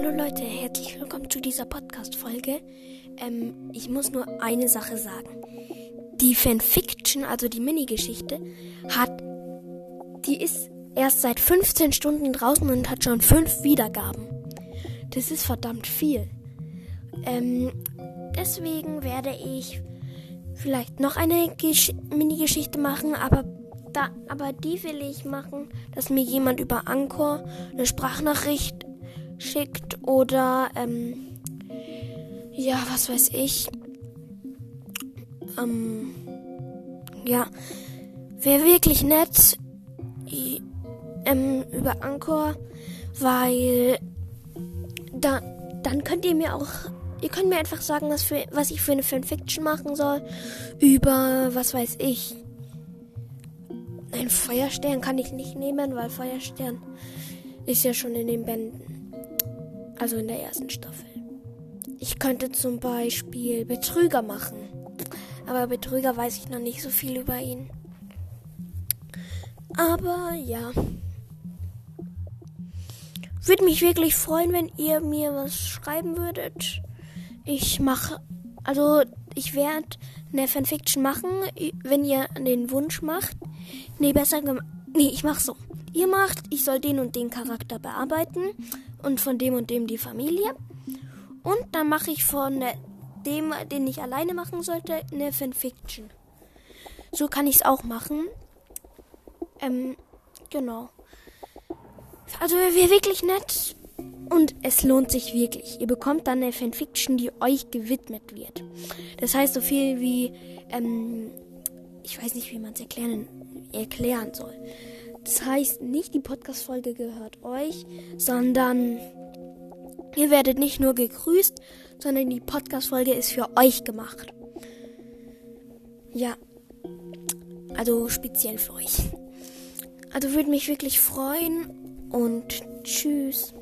Leute, herzlich willkommen zu dieser Podcast-Folge. Ähm, ich muss nur eine Sache sagen. Die Fanfiction, also die Mini-Geschichte, hat, die ist erst seit 15 Stunden draußen und hat schon 5 Wiedergaben. Das ist verdammt viel. Ähm, deswegen werde ich vielleicht noch eine Mini-Geschichte machen, aber da, aber die will ich machen, dass mir jemand über Anchor eine Sprachnachricht schickt oder ähm, ja, was weiß ich. Ähm, ja, wäre wirklich nett ähm, über Anchor, weil da, dann könnt ihr mir auch, ihr könnt mir einfach sagen, was, für, was ich für eine Fanfiction machen soll über, was weiß ich. Ein Feuerstern kann ich nicht nehmen, weil Feuerstern ist ja schon in den Bänden. Also in der ersten Staffel. Ich könnte zum Beispiel Betrüger machen. Aber Betrüger weiß ich noch nicht so viel über ihn. Aber ja. Würde mich wirklich freuen, wenn ihr mir was schreiben würdet. Ich mache, also ich werde eine Fanfiction machen, wenn ihr den Wunsch macht. Nee, besser gemacht. Nee, ich mach so. Ihr macht, ich soll den und den Charakter bearbeiten und von dem und dem die Familie. Und dann mache ich von dem, den ich alleine machen sollte, eine Fanfiction. So kann ich es auch machen. Ähm, genau. Also wäre wirklich nett. Und es lohnt sich wirklich. Ihr bekommt dann eine Fanfiction, die euch gewidmet wird. Das heißt so viel wie, ähm, ich weiß nicht, wie man es erklären, erklären soll. Das heißt, nicht die Podcast-Folge gehört euch, sondern ihr werdet nicht nur gegrüßt, sondern die Podcast-Folge ist für euch gemacht. Ja. Also speziell für euch. Also würde mich wirklich freuen und tschüss.